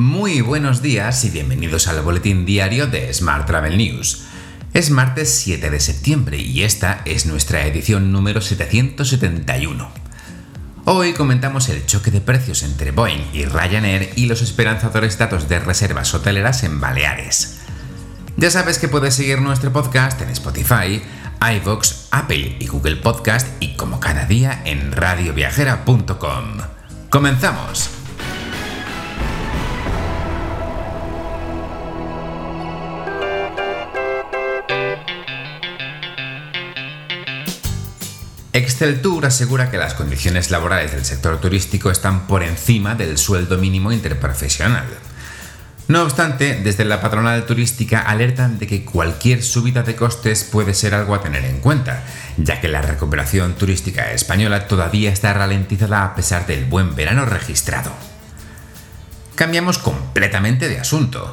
Muy buenos días y bienvenidos al boletín diario de Smart Travel News. Es martes 7 de septiembre y esta es nuestra edición número 771. Hoy comentamos el choque de precios entre Boeing y Ryanair y los esperanzadores datos de reservas hoteleras en Baleares. Ya sabes que puedes seguir nuestro podcast en Spotify, iVoox, Apple y Google Podcast y como cada día en radioviajera.com. ¡Comenzamos! Excel Tour asegura que las condiciones laborales del sector turístico están por encima del sueldo mínimo interprofesional. No obstante, desde la patronal turística alertan de que cualquier subida de costes puede ser algo a tener en cuenta, ya que la recuperación turística española todavía está ralentizada a pesar del buen verano registrado. Cambiamos completamente de asunto.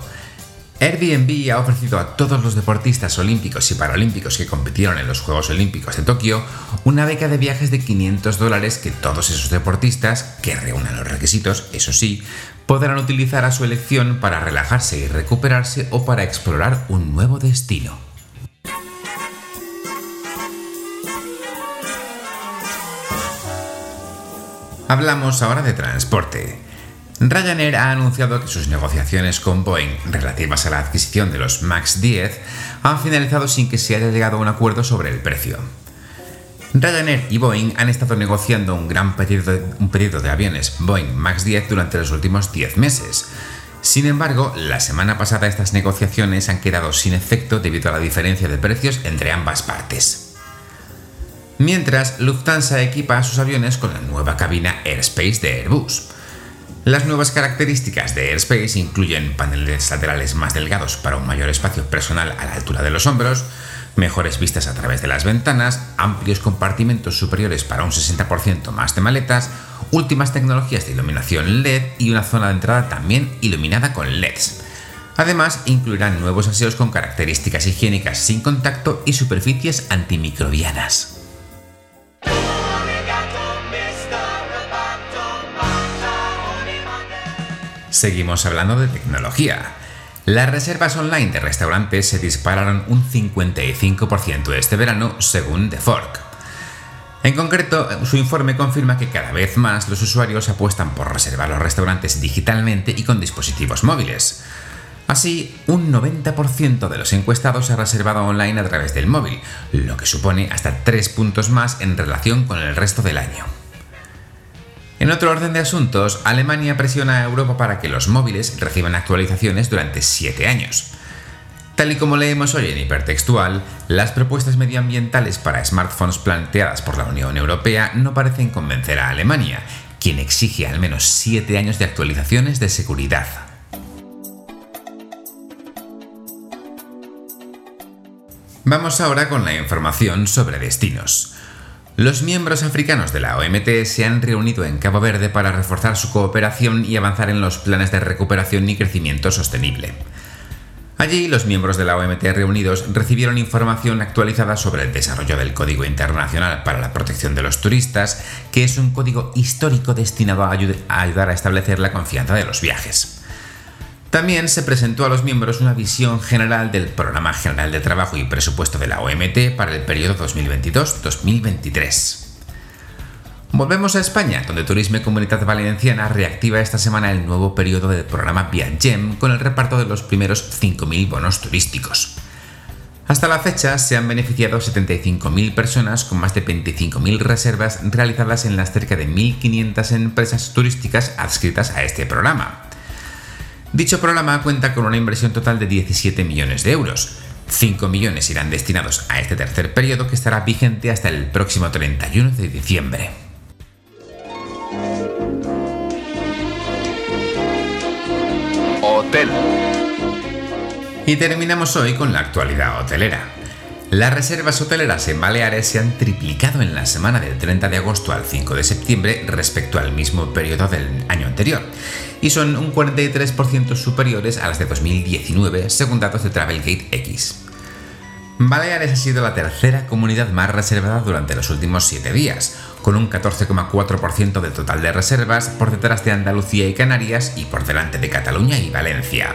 Airbnb ha ofrecido a todos los deportistas olímpicos y paralímpicos que compitieron en los Juegos Olímpicos de Tokio una beca de viajes de 500 dólares que todos esos deportistas, que reúnan los requisitos, eso sí, podrán utilizar a su elección para relajarse y recuperarse o para explorar un nuevo destino. Hablamos ahora de transporte. Ryanair ha anunciado que sus negociaciones con Boeing relativas a la adquisición de los MAX 10 han finalizado sin que se haya llegado a un acuerdo sobre el precio. Ryanair y Boeing han estado negociando un gran pedido de, de aviones Boeing MAX 10 durante los últimos 10 meses. Sin embargo, la semana pasada estas negociaciones han quedado sin efecto debido a la diferencia de precios entre ambas partes. Mientras, Lufthansa equipa a sus aviones con la nueva cabina Airspace de Airbus. Las nuevas características de Airspace incluyen paneles laterales más delgados para un mayor espacio personal a la altura de los hombros, mejores vistas a través de las ventanas, amplios compartimentos superiores para un 60% más de maletas, últimas tecnologías de iluminación LED y una zona de entrada también iluminada con LEDs. Además, incluirán nuevos aseos con características higiénicas sin contacto y superficies antimicrobianas. Seguimos hablando de tecnología. Las reservas online de restaurantes se dispararon un 55% este verano, según The Fork. En concreto, su informe confirma que cada vez más los usuarios apuestan por reservar los restaurantes digitalmente y con dispositivos móviles. Así, un 90% de los encuestados ha reservado online a través del móvil, lo que supone hasta 3 puntos más en relación con el resto del año. En otro orden de asuntos, Alemania presiona a Europa para que los móviles reciban actualizaciones durante 7 años. Tal y como leemos hoy en hipertextual, las propuestas medioambientales para smartphones planteadas por la Unión Europea no parecen convencer a Alemania, quien exige al menos 7 años de actualizaciones de seguridad. Vamos ahora con la información sobre destinos. Los miembros africanos de la OMT se han reunido en Cabo Verde para reforzar su cooperación y avanzar en los planes de recuperación y crecimiento sostenible. Allí, los miembros de la OMT reunidos recibieron información actualizada sobre el desarrollo del Código Internacional para la Protección de los Turistas, que es un código histórico destinado a ayudar a establecer la confianza de los viajes. También se presentó a los miembros una visión general del Programa General de Trabajo y Presupuesto de la OMT para el periodo 2022-2023. Volvemos a España, donde Turismo y Comunidad Valenciana reactiva esta semana el nuevo periodo del programa Viagem con el reparto de los primeros 5.000 bonos turísticos. Hasta la fecha se han beneficiado 75.000 personas con más de 25.000 reservas realizadas en las cerca de 1.500 empresas turísticas adscritas a este programa. Dicho programa cuenta con una inversión total de 17 millones de euros. 5 millones irán destinados a este tercer periodo que estará vigente hasta el próximo 31 de diciembre. Hotel. Y terminamos hoy con la actualidad hotelera. Las reservas hoteleras en Baleares se han triplicado en la semana del 30 de agosto al 5 de septiembre respecto al mismo periodo del año anterior, y son un 43% superiores a las de 2019 según datos de Travelgate X. Baleares ha sido la tercera comunidad más reservada durante los últimos 7 días, con un 14,4% del total de reservas por detrás de Andalucía y Canarias y por delante de Cataluña y Valencia.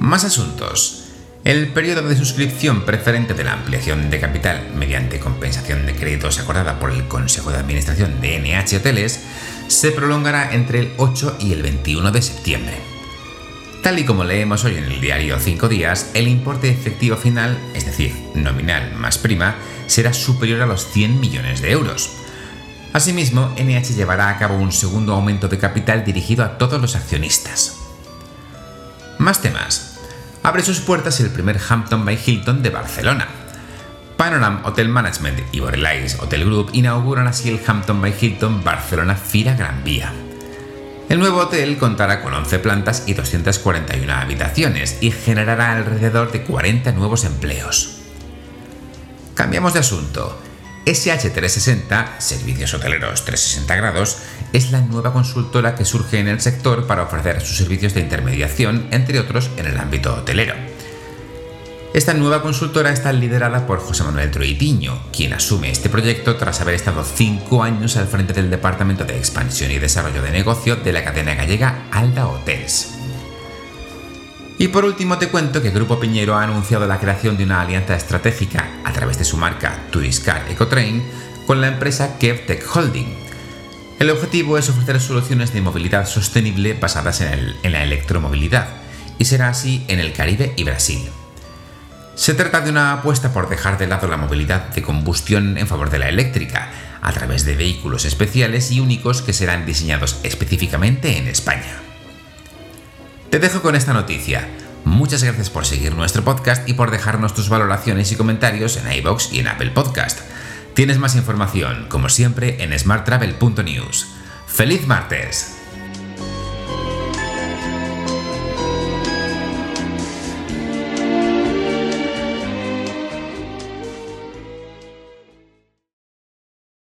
Más asuntos. El periodo de suscripción preferente de la ampliación de capital mediante compensación de créditos acordada por el Consejo de Administración de NH Hoteles se prolongará entre el 8 y el 21 de septiembre. Tal y como leemos hoy en el diario 5 días, el importe efectivo final, es decir, nominal más prima, será superior a los 100 millones de euros. Asimismo, NH llevará a cabo un segundo aumento de capital dirigido a todos los accionistas. Más temas abre sus puertas el primer Hampton by Hilton de Barcelona. Panorama Hotel Management y Borelais Hotel Group inauguran así el Hampton by Hilton Barcelona Fira Gran Vía. El nuevo hotel contará con 11 plantas y 241 habitaciones y generará alrededor de 40 nuevos empleos. Cambiamos de asunto. SH360, Servicios Hoteleros 360 grados, es la nueva consultora que surge en el sector para ofrecer sus servicios de intermediación, entre otros, en el ámbito hotelero. Esta nueva consultora está liderada por José Manuel Troitiño, quien asume este proyecto tras haber estado cinco años al frente del Departamento de Expansión y Desarrollo de Negocio de la cadena gallega Alda Hotels. Y por último te cuento que Grupo Piñero ha anunciado la creación de una alianza estratégica a través de su marca Turiscar Ecotrain con la empresa KevTech Holding. El objetivo es ofrecer soluciones de movilidad sostenible basadas en, en la electromovilidad, y será así en el Caribe y Brasil. Se trata de una apuesta por dejar de lado la movilidad de combustión en favor de la eléctrica, a través de vehículos especiales y únicos que serán diseñados específicamente en España. Te dejo con esta noticia. Muchas gracias por seguir nuestro podcast y por dejarnos tus valoraciones y comentarios en iBox y en Apple Podcast. Tienes más información, como siempre, en smarttravel.news. ¡Feliz martes!